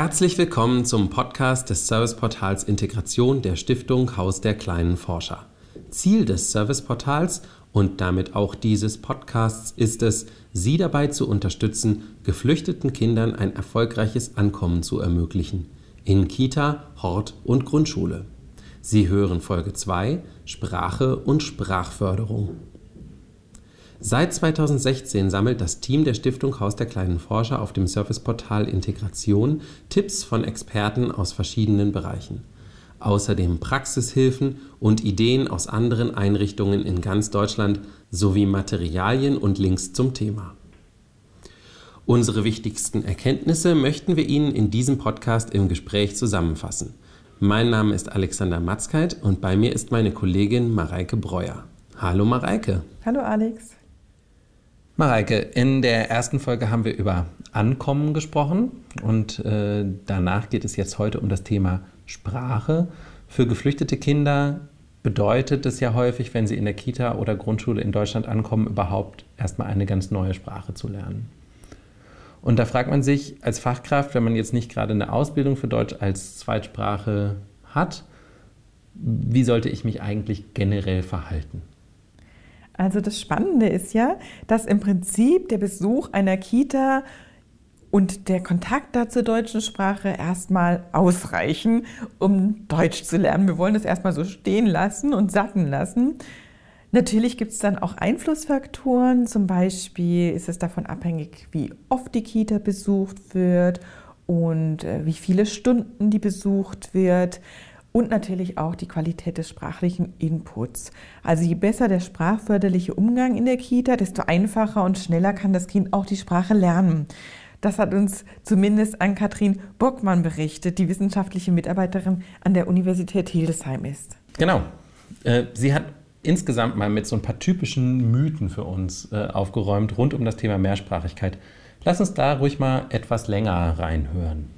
Herzlich willkommen zum Podcast des Serviceportals Integration der Stiftung Haus der kleinen Forscher. Ziel des Serviceportals und damit auch dieses Podcasts ist es, Sie dabei zu unterstützen, geflüchteten Kindern ein erfolgreiches Ankommen zu ermöglichen. In Kita, Hort und Grundschule. Sie hören Folge 2 Sprache und Sprachförderung. Seit 2016 sammelt das Team der Stiftung Haus der kleinen Forscher auf dem Serviceportal Integration Tipps von Experten aus verschiedenen Bereichen. Außerdem Praxishilfen und Ideen aus anderen Einrichtungen in ganz Deutschland sowie Materialien und Links zum Thema. Unsere wichtigsten Erkenntnisse möchten wir Ihnen in diesem Podcast im Gespräch zusammenfassen. Mein Name ist Alexander Matzkeit und bei mir ist meine Kollegin Mareike Breuer. Hallo Mareike. Hallo Alex. Mareike, in der ersten Folge haben wir über Ankommen gesprochen und äh, danach geht es jetzt heute um das Thema Sprache. Für geflüchtete Kinder bedeutet es ja häufig, wenn sie in der Kita oder Grundschule in Deutschland ankommen, überhaupt erstmal eine ganz neue Sprache zu lernen. Und da fragt man sich als Fachkraft, wenn man jetzt nicht gerade eine Ausbildung für Deutsch als Zweitsprache hat, wie sollte ich mich eigentlich generell verhalten? Also das Spannende ist ja, dass im Prinzip der Besuch einer Kita und der Kontakt da zur deutschen Sprache erstmal ausreichen, um Deutsch zu lernen. Wir wollen das erstmal so stehen lassen und sacken lassen. Natürlich gibt es dann auch Einflussfaktoren. Zum Beispiel ist es davon abhängig, wie oft die Kita besucht wird und äh, wie viele Stunden die besucht wird und natürlich auch die Qualität des sprachlichen Inputs. Also je besser der sprachförderliche Umgang in der Kita, desto einfacher und schneller kann das Kind auch die Sprache lernen. Das hat uns zumindest an Katrin Bockmann berichtet, die wissenschaftliche Mitarbeiterin an der Universität Hildesheim ist. Genau. Äh, sie hat insgesamt mal mit so ein paar typischen Mythen für uns äh, aufgeräumt rund um das Thema Mehrsprachigkeit. Lass uns da ruhig mal etwas länger reinhören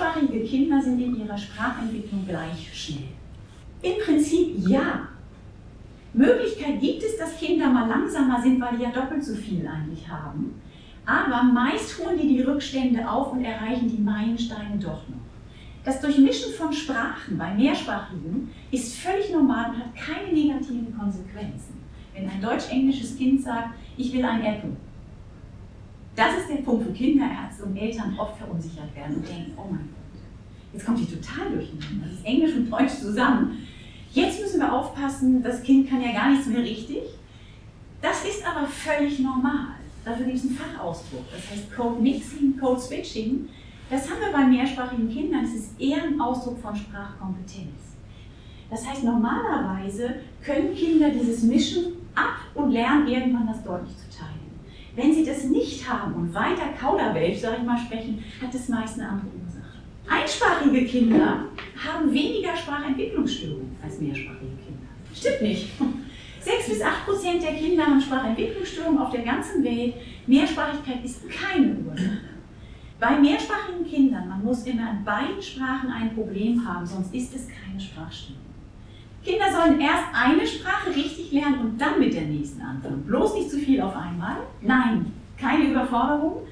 mehrsprachige Kinder sind in ihrer Sprachentwicklung gleich schnell. Im Prinzip ja. Möglichkeit gibt es, dass Kinder mal langsamer sind, weil die ja doppelt so viel eigentlich haben. Aber meist holen die die Rückstände auf und erreichen die Meilensteine doch noch. Das Durchmischen von Sprachen bei Mehrsprachigen ist völlig normal und hat keine negativen Konsequenzen. Wenn ein deutsch-englisches Kind sagt, ich will ein Apple, das ist der Punkt, wo Kinderärzte und Eltern oft verunsichert werden und denken, oh mein Gott, jetzt kommt die total durcheinander. Das ist Englisch und Deutsch zusammen. Jetzt müssen wir aufpassen, das Kind kann ja gar nichts mehr richtig. Das ist aber völlig normal. Dafür gibt es einen Fachausdruck. Das heißt Code Mixing, Code Switching. Das haben wir bei mehrsprachigen Kindern. Das ist eher ein Ausdruck von Sprachkompetenz. Das heißt, normalerweise können Kinder dieses Mischen ab und lernen irgendwann das deutlich zu teilen. Wenn Sie das nicht haben und weiter Kauderwelsch, sage ich mal, sprechen, hat das meist eine andere Ursache. Einsprachige Kinder haben weniger Sprachentwicklungsstörungen als mehrsprachige Kinder. Stimmt nicht. 6 bis 8 Prozent der Kinder haben Sprachentwicklungsstörungen auf der ganzen Welt. Mehrsprachigkeit ist keine Ursache. Bei mehrsprachigen Kindern, man muss immer in beiden Sprachen ein Problem haben, sonst ist es keine Sprachstörung. Kinder sollen erst eine Sprache richtig lernen und dann mit der nächsten anfangen. Bloß nicht zu viel auf einmal. Nein, keine Überforderung.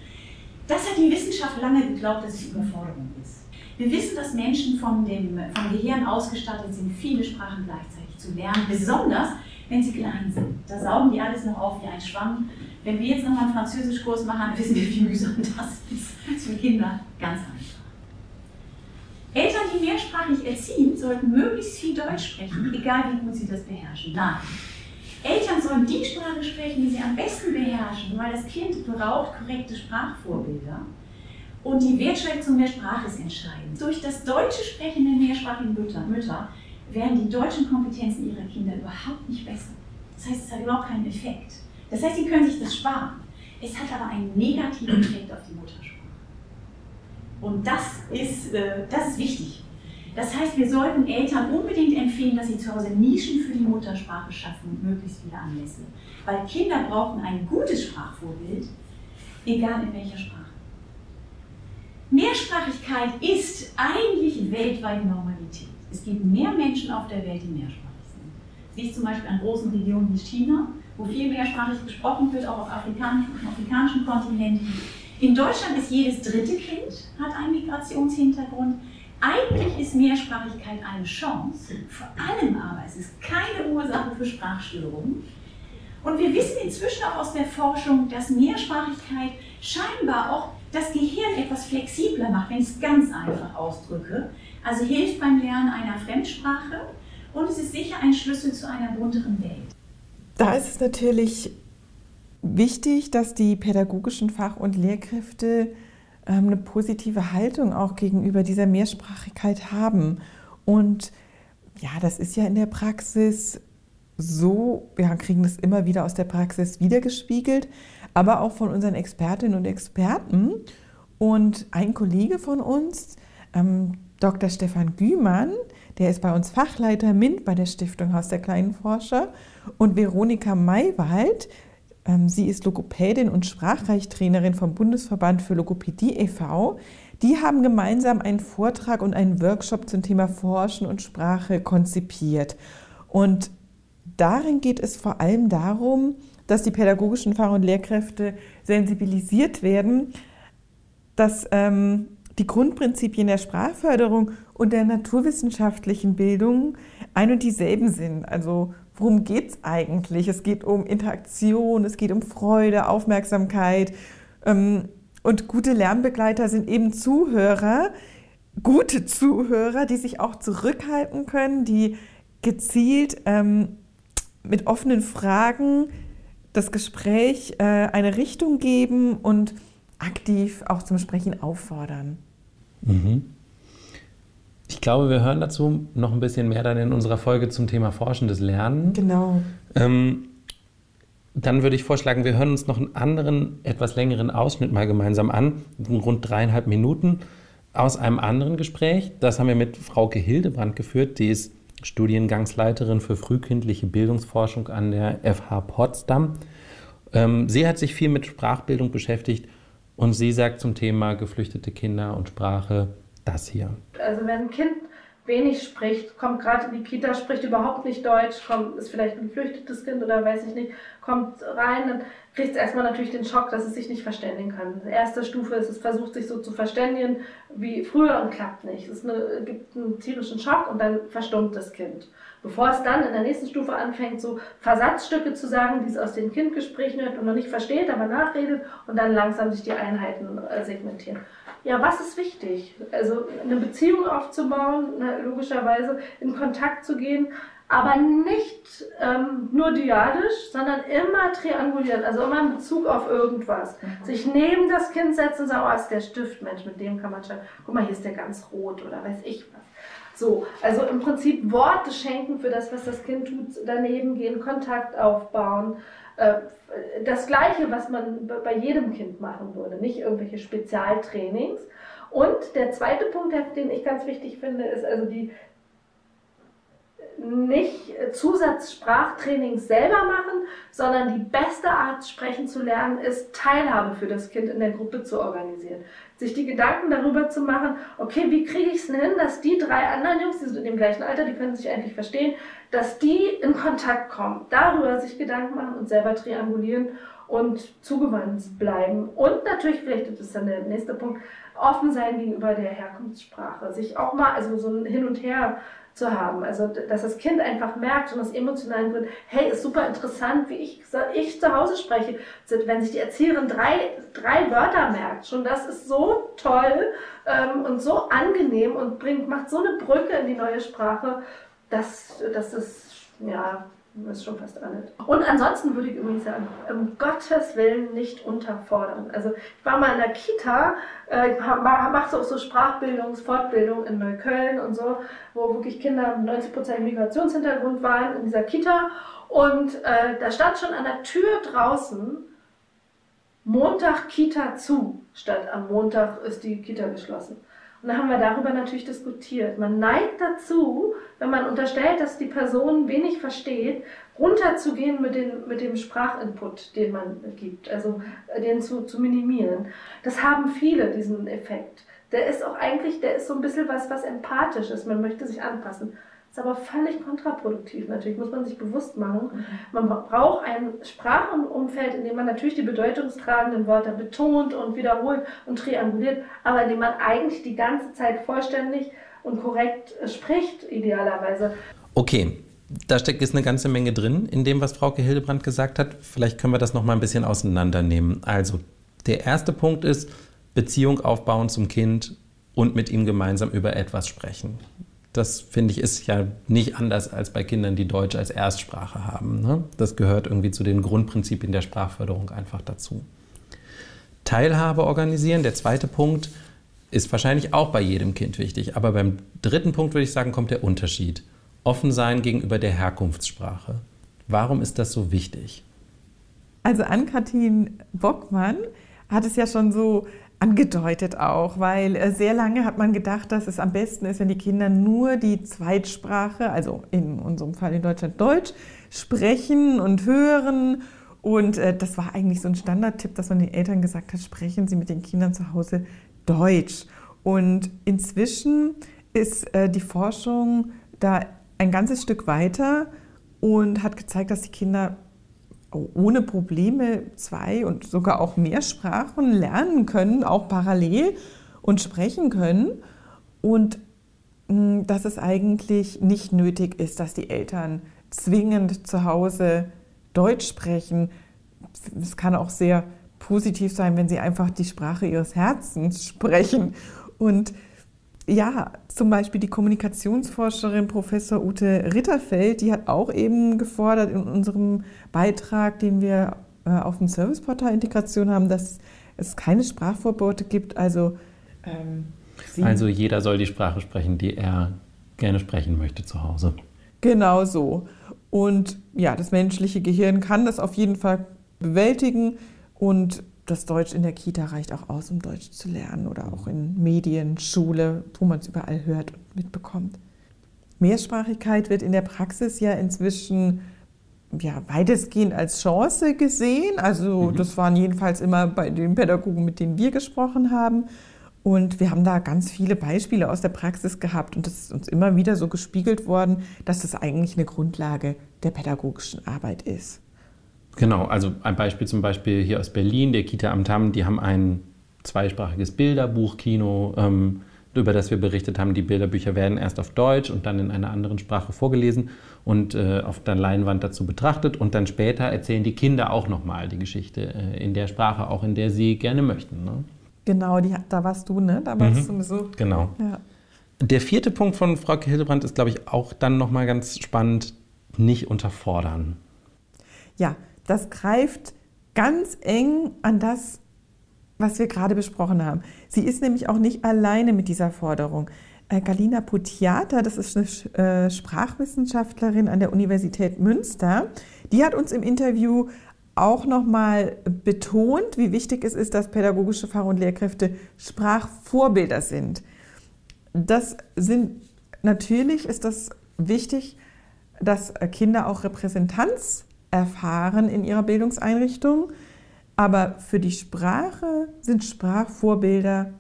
Das hat die Wissenschaft lange geglaubt, dass es Überforderung ist. Wir wissen, dass Menschen vom, dem, vom Gehirn ausgestattet sind, viele Sprachen gleichzeitig zu lernen, besonders wenn sie klein sind. Da saugen die alles noch auf wie ein Schwamm. Wenn wir jetzt nochmal einen Französischkurs machen, wissen wir, wie mühsam das ist. Das ist für Kinder ganz einfach. Die mehrsprachig erziehen, sollten möglichst viel Deutsch sprechen, egal wie gut sie das beherrschen. Nein. Eltern sollen die Sprache sprechen, die sie am besten beherrschen, weil das Kind braucht korrekte Sprachvorbilder. Und die Wertschätzung der Sprache ist entscheidend. Durch das deutsche Sprechen der mehrsprachigen Mütter, Mütter werden die deutschen Kompetenzen ihrer Kinder überhaupt nicht besser. Das heißt, es hat überhaupt keinen Effekt. Das heißt, sie können sich das sparen. Es hat aber einen negativen Effekt auf die Muttersprache. Und das ist, äh, das ist wichtig. Das heißt, wir sollten Eltern unbedingt empfehlen, dass sie zu Hause Nischen für die Muttersprache schaffen und möglichst viele Anlässe. Weil Kinder brauchen ein gutes Sprachvorbild, egal in welcher Sprache. Mehrsprachigkeit ist eigentlich weltweite Normalität. Es gibt mehr Menschen auf der Welt, die mehrsprachig sind. Liegt zum Beispiel an großen Regionen wie China, wo viel mehrsprachig gesprochen wird, auch auf afrikanischen, afrikanischen Kontinenten. In Deutschland ist jedes dritte Kind hat einen Migrationshintergrund. Eigentlich ist Mehrsprachigkeit eine Chance, vor allem aber es ist keine Ursache für Sprachstörungen. Und wir wissen inzwischen auch aus der Forschung, dass Mehrsprachigkeit scheinbar auch das Gehirn etwas flexibler macht, wenn ich es ganz einfach ausdrücke. Also hilft beim Lernen einer Fremdsprache und es ist sicher ein Schlüssel zu einer bunteren Welt. Da ist es natürlich wichtig, dass die pädagogischen Fach- und Lehrkräfte ähm, eine positive Haltung auch gegenüber dieser Mehrsprachigkeit haben. Und ja, das ist ja in der Praxis so, wir kriegen das immer wieder aus der Praxis wiedergespiegelt, aber auch von unseren Expertinnen und Experten. Und ein Kollege von uns, ähm, Dr. Stefan Gümann, der ist bei uns Fachleiter MINT bei der Stiftung Haus der kleinen Forscher. Und Veronika Maywald, sie ist Logopädin und Sprachreichtrainerin vom Bundesverband für Logopädie e.V. Die haben gemeinsam einen Vortrag und einen Workshop zum Thema Forschen und Sprache konzipiert. Und darin geht es vor allem darum, dass die pädagogischen Fach- und Lehrkräfte sensibilisiert werden, dass ähm, die Grundprinzipien der Sprachförderung und der naturwissenschaftlichen Bildung ein und dieselben sind. Also worum geht es eigentlich? Es geht um Interaktion, es geht um Freude, Aufmerksamkeit. Ähm, und gute Lernbegleiter sind eben Zuhörer, gute Zuhörer, die sich auch zurückhalten können, die gezielt ähm, mit offenen Fragen das Gespräch äh, eine Richtung geben und aktiv auch zum Sprechen auffordern. Mhm. Ich glaube, wir hören dazu noch ein bisschen mehr dann in unserer Folge zum Thema forschendes Lernen. Genau. Ähm, dann würde ich vorschlagen, wir hören uns noch einen anderen, etwas längeren Ausschnitt mal gemeinsam an, rund dreieinhalb Minuten, aus einem anderen Gespräch. Das haben wir mit Frauke Hildebrand geführt, die ist Studiengangsleiterin für frühkindliche Bildungsforschung an der FH Potsdam. Ähm, sie hat sich viel mit Sprachbildung beschäftigt und sie sagt zum Thema geflüchtete Kinder und Sprache das hier. Also wenn ein Kind wenig spricht, kommt gerade in die Kita, spricht überhaupt nicht Deutsch, kommt, ist vielleicht ein geflüchtetes Kind oder weiß ich nicht, kommt rein, dann kriegt es erstmal natürlich den Schock, dass es sich nicht verständigen kann. Erste Stufe ist, es versucht sich so zu verständigen wie früher und klappt nicht. Es eine, gibt einen tierischen Schock und dann verstummt das Kind. Bevor es dann in der nächsten Stufe anfängt, so Versatzstücke zu sagen, die es aus den Kindgesprächen hört und noch nicht versteht, aber nachredet und dann langsam sich die Einheiten äh, segmentieren. Ja, was ist wichtig? Also eine Beziehung aufzubauen, logischerweise in Kontakt zu gehen, aber nicht ähm, nur diadisch, sondern immer trianguliert, also immer in Bezug auf irgendwas. Mhm. Sich neben das Kind setzen und sagen, oh, ist der Stift, Mensch, mit dem kann man schreiben. Guck mal, hier ist der ganz rot oder weiß ich was. So, also im Prinzip Worte schenken für das, was das Kind tut, daneben gehen, Kontakt aufbauen. Äh, das Gleiche, was man bei jedem Kind machen würde, nicht irgendwelche Spezialtrainings. Und der zweite Punkt, den ich ganz wichtig finde, ist also die nicht Zusatzsprachtrainings selber machen, sondern die beste Art, sprechen zu lernen, ist Teilhabe für das Kind in der Gruppe zu organisieren. Sich die Gedanken darüber zu machen, okay, wie kriege ich es denn hin, dass die drei anderen Jungs, die sind in dem gleichen Alter, die können sich eigentlich verstehen, dass die in Kontakt kommen. Darüber sich Gedanken machen und selber triangulieren und zugewandt bleiben. Und natürlich, vielleicht das ist dann der nächste Punkt, offen sein gegenüber der Herkunftssprache. Sich auch mal, also so ein Hin und Her zu haben. Also, dass das Kind einfach merkt und das emotional wird, hey, ist super interessant, wie ich, ich zu Hause spreche. Wenn sich die Erzieherin drei, drei Wörter merkt, schon das ist so toll ähm, und so angenehm und bringt, macht so eine Brücke in die neue Sprache, dass, dass das, ja, das ist schon fast alles. Und ansonsten würde ich übrigens sagen, um Gottes Willen nicht unterfordern. Also ich war mal in der Kita, äh, ich mache so, so Sprachbildungs-Fortbildung in Neukölln und so, wo wirklich Kinder mit 90% Migrationshintergrund waren in dieser Kita. Und äh, da stand schon an der Tür draußen, Montag Kita zu, statt am Montag ist die Kita geschlossen. Und dann haben wir darüber natürlich diskutiert. Man neigt dazu, wenn man unterstellt, dass die Person wenig versteht, runterzugehen mit, den, mit dem Sprachinput, den man gibt, also äh, den zu, zu minimieren. Das haben viele, diesen Effekt. Der ist auch eigentlich, der ist so ein bisschen was, was empathisch ist. Man möchte sich anpassen. Ist aber völlig kontraproduktiv. Natürlich muss man sich bewusst machen. Man braucht ein Sprachenumfeld, in dem man natürlich die bedeutungstragenden Wörter betont und wiederholt und trianguliert, aber in dem man eigentlich die ganze Zeit vollständig und korrekt spricht, idealerweise. Okay, da steckt jetzt eine ganze Menge drin in dem, was Frauke Hildebrand gesagt hat. Vielleicht können wir das noch mal ein bisschen auseinandernehmen. Also, der erste Punkt ist Beziehung aufbauen zum Kind und mit ihm gemeinsam über etwas sprechen. Das finde ich ist ja nicht anders als bei Kindern, die Deutsch als Erstsprache haben. Ne? Das gehört irgendwie zu den Grundprinzipien der Sprachförderung einfach dazu. Teilhabe organisieren, der zweite Punkt, ist wahrscheinlich auch bei jedem Kind wichtig. Aber beim dritten Punkt würde ich sagen, kommt der Unterschied. Offen sein gegenüber der Herkunftssprache. Warum ist das so wichtig? Also Ann-Kathrin Bockmann hat es ja schon so angedeutet auch, weil äh, sehr lange hat man gedacht, dass es am besten ist, wenn die Kinder nur die Zweitsprache, also in unserem Fall in Deutschland Deutsch, sprechen und hören. Und äh, das war eigentlich so ein Standardtipp, dass man den Eltern gesagt hat, sprechen Sie mit den Kindern zu Hause Deutsch. Und inzwischen ist äh, die Forschung da ein ganzes Stück weiter und hat gezeigt, dass die Kinder ohne Probleme zwei und sogar auch mehr Sprachen lernen können, auch parallel und sprechen können. Und hm, dass es eigentlich nicht nötig ist, dass die Eltern zwingend zu Hause Deutsch sprechen. Es kann auch sehr positiv sein, wenn sie einfach die Sprache ihres Herzens sprechen. Und ja, zum Beispiel die Kommunikationsforscherin Professor Ute Ritterfeld, die hat auch eben gefordert in unserem Beitrag, den wir äh, auf dem Serviceportal Integration haben, dass es keine Sprachverbote gibt. Also, ähm, also jeder soll die Sprache sprechen, die er gerne sprechen möchte zu Hause. Genau so. Und ja, das menschliche Gehirn kann das auf jeden Fall bewältigen und das Deutsch in der Kita reicht auch aus, um Deutsch zu lernen oder auch in Medien, Schule, wo man es überall hört und mitbekommt. Mehrsprachigkeit wird in der Praxis ja inzwischen ja, weitestgehend als Chance gesehen. Also mhm. das waren jedenfalls immer bei den Pädagogen, mit denen wir gesprochen haben. Und wir haben da ganz viele Beispiele aus der Praxis gehabt und das ist uns immer wieder so gespiegelt worden, dass das eigentlich eine Grundlage der pädagogischen Arbeit ist. Genau, also ein Beispiel zum Beispiel hier aus Berlin, der Kita am Tamm, die haben ein zweisprachiges Bilderbuchkino, ähm, über das wir berichtet haben. Die Bilderbücher werden erst auf Deutsch und dann in einer anderen Sprache vorgelesen und äh, auf der Leinwand dazu betrachtet. Und dann später erzählen die Kinder auch nochmal die Geschichte äh, in der Sprache, auch in der sie gerne möchten. Ne? Genau, die, da warst du, ne? Da warst mhm, du so. Genau. Ja. Der vierte Punkt von Frau Hildebrand ist, glaube ich, auch dann nochmal ganz spannend, nicht unterfordern. Ja, das greift ganz eng an das, was wir gerade besprochen haben. Sie ist nämlich auch nicht alleine mit dieser Forderung. Äh, Galina Putiata, das ist eine äh, Sprachwissenschaftlerin an der Universität Münster, die hat uns im Interview auch nochmal betont, wie wichtig es ist, dass pädagogische Fach- und Lehrkräfte Sprachvorbilder sind. Das sind natürlich ist das wichtig, dass Kinder auch Repräsentanz erfahren in ihrer Bildungseinrichtung. Aber für die Sprache sind Sprachvorbilder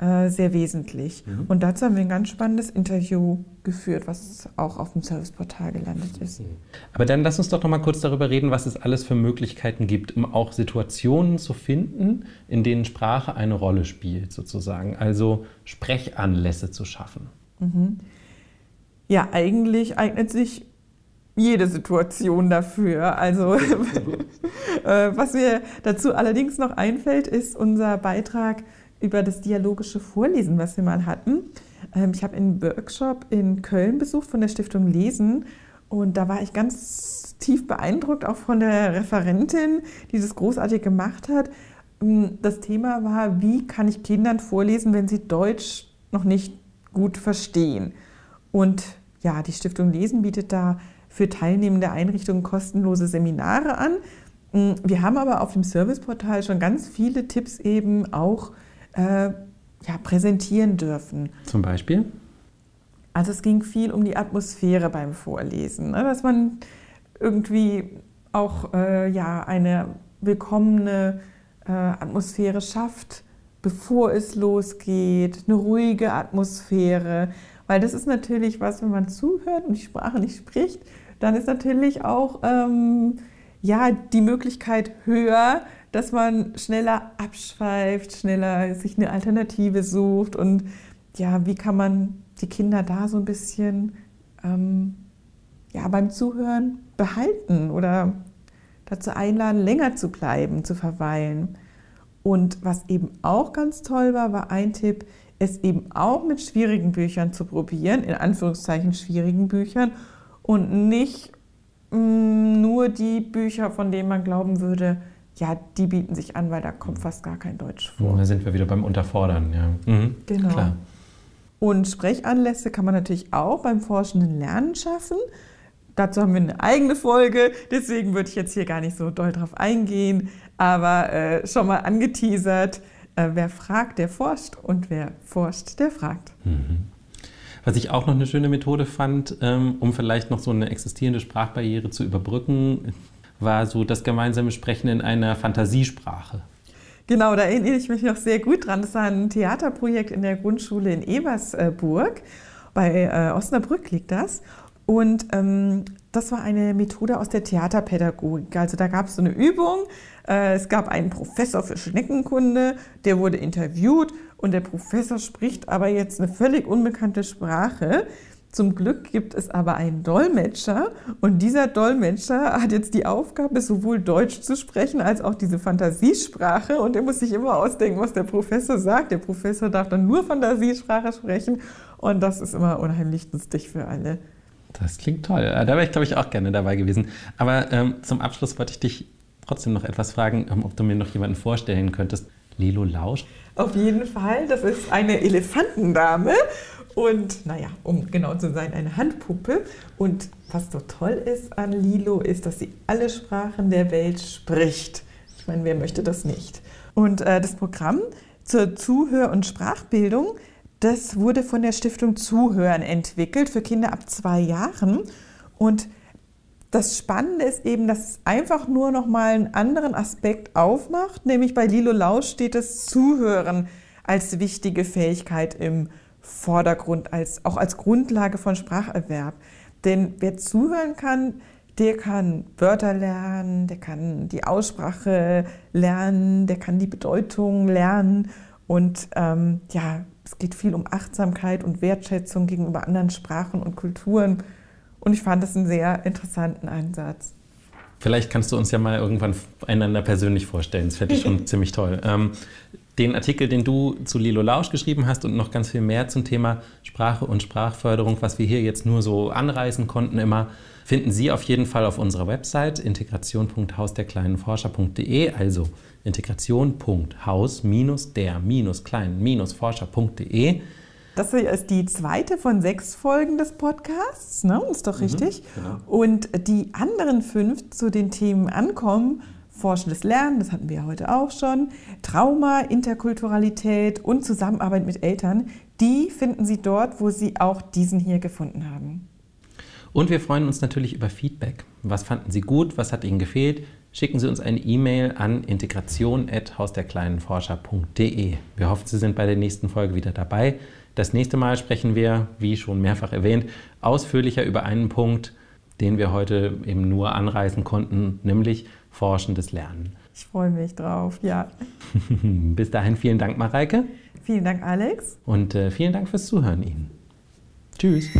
äh, sehr wesentlich. Mhm. Und dazu haben wir ein ganz spannendes Interview geführt, was auch auf dem Serviceportal gelandet ist. Aber dann lass uns doch noch mal kurz darüber reden, was es alles für Möglichkeiten gibt, um auch Situationen zu finden, in denen Sprache eine Rolle spielt, sozusagen. Also Sprechanlässe zu schaffen. Mhm. Ja, eigentlich eignet sich jede Situation dafür. Also äh, was mir dazu allerdings noch einfällt, ist unser Beitrag über das dialogische Vorlesen, was wir mal hatten. Ähm, ich habe einen Workshop in Köln besucht von der Stiftung Lesen und da war ich ganz tief beeindruckt, auch von der Referentin, die das großartig gemacht hat. Ähm, das Thema war, wie kann ich Kindern vorlesen, wenn sie Deutsch noch nicht gut verstehen? Und ja, die Stiftung Lesen bietet da für teilnehmende Einrichtungen kostenlose Seminare an. Mm, wir haben aber auf dem Serviceportal schon ganz viele Tipps eben auch äh, ja, präsentieren dürfen. Zum Beispiel? Also es ging viel um die Atmosphäre beim Vorlesen, ne? dass man irgendwie auch äh, ja, eine willkommene äh, Atmosphäre schafft, bevor es losgeht, eine ruhige Atmosphäre, Weil das ist natürlich was, wenn man zuhört und die Sprache nicht spricht, dann ist natürlich auch ähm, ja, die Möglichkeit höher, dass man schneller abschweift, schneller sich eine Alternative sucht und ja, wie kann man die Kinder da so ein bisschen ähm, ja, beim Zuhören behalten oder dazu einladen, länger zu bleiben, zu verweilen. Und was eben auch ganz toll war, war ein Tipp, es eben auch mit schwierigen Büchern zu probieren, in Anführungszeichen schwierigen Büchern und nicht mh, mm, nur die Bücher, von denen man glauben würde, ja, die bieten sich an, weil da kommt fast gar kein Deutsch vor. Da sind wir wieder beim Unterfordern, ja. Mhm, genau. Klar. Und Sprechanlässe kann man natürlich auch beim forschenden Lernen schaffen. Dazu haben wir eine eigene Folge, deswegen würde ich jetzt hier gar nicht so doll drauf eingehen, aber äh, schon mal angeteasert, äh, wer fragt, der forscht und wer forscht, der fragt. Mhm. Was ich auch noch eine schöne Methode fand, ähm, um vielleicht noch so eine existierende Sprachbarriere zu überbrücken, war so das gemeinsame Sprechen in einer Fantasiesprache. Genau, da erinnere ich mich noch sehr gut dran. Das war ein Theaterprojekt in der Grundschule in Ebersburg. Bei äh, Osnabrück liegt das. Und ähm, das war eine Methode aus der Theaterpädagogik. Also da gab es so eine Übung. Äh, es gab einen Professor für Schneckenkunde, der wurde interviewt und der Professor spricht aber jetzt eine völlig unbekannte Sprache. Zum Glück gibt es aber einen Dolmetscher und dieser Dolmetscher hat jetzt die Aufgabe, sowohl Deutsch zu sprechen als auch diese Fantasiesprache und er muss sich immer ausdenken, was der Professor sagt. Der Professor darf dann nur Fantasiesprache sprechen und das ist immer unheimlich lustig für alle. Das klingt toll. Äh, da wäre ich, glaube ich, auch gerne dabei gewesen. Aber ähm, zum Abschluss wollte ich dich trotzdem noch etwas fragen, ähm, ob du mir noch jemanden vorstellen könntest. Lilo Lausch? Auf jeden Fall. Das ist eine Elefantendame und naja, um genau zu sein, eine Handpuppe. Und was so toll ist an Lilo, ist, dass sie alle Sprachen der Welt spricht. Ich meine, wer möchte das nicht? Und äh, das Programm zur Zuhör- und Sprachbildung, das wurde von der Stiftung Zuhören entwickelt für Kinder ab zwei Jahren. Und das Spannende ist eben, dass es einfach nur noch mal einen anderen Aspekt aufmacht, nämlich bei Lilo Lausch steht das Zuhören als wichtige Fähigkeit im Vordergrund, als, auch als Grundlage von Spracherwerb. Denn wer zuhören kann, der kann Wörter lernen, der kann die Aussprache lernen, der kann die Bedeutung lernen. Und ähm, ja, es geht viel um Achtsamkeit und Wertschätzung gegenüber anderen Sprachen und Kulturen. Und ich fand das einen sehr interessanten Ansatz. Vielleicht kannst du uns ja mal irgendwann einander persönlich vorstellen. Das fände ich schon ziemlich toll. Ähm, den Artikel, den du zu Lilo Lausch geschrieben hast und noch ganz viel mehr zum Thema Sprache und Sprachförderung, was wir hier jetzt nur so anreißen konnten immer, finden Sie auf jeden Fall auf unserer Website integration.hausderkleinenforscher.de, also integration.haus-der-kleinen-forscher.de. Das ist die zweite von sechs Folgen des Podcasts, ne? Ist doch mhm, richtig. Mhm, genau. Und die anderen fünf zu den Themen Ankommen Forschendes Lernen, das hatten wir ja heute auch schon, Trauma, Interkulturalität und Zusammenarbeit mit Eltern, die finden Sie dort, wo Sie auch diesen hier gefunden haben. Und wir freuen uns natürlich über Feedback. Was fanden Sie gut? Was hat Ihnen gefehlt? Schicken Sie uns eine E-Mail an integration.hausderkleinenforscher.de. Wir hoffen, Sie sind bei der nächsten Folge wieder dabei. Das nächste Mal sprechen wir, wie schon mehrfach erwähnt, ausführlicher über einen Punkt, den wir heute eben nur anreißen konnten, nämlich forschendes Lernen. Ich freue mich drauf, ja. Bis dahin vielen Dank, Mareike. Vielen Dank, Alex. Und äh, vielen Dank fürs Zuhören Ihnen. Tschüss.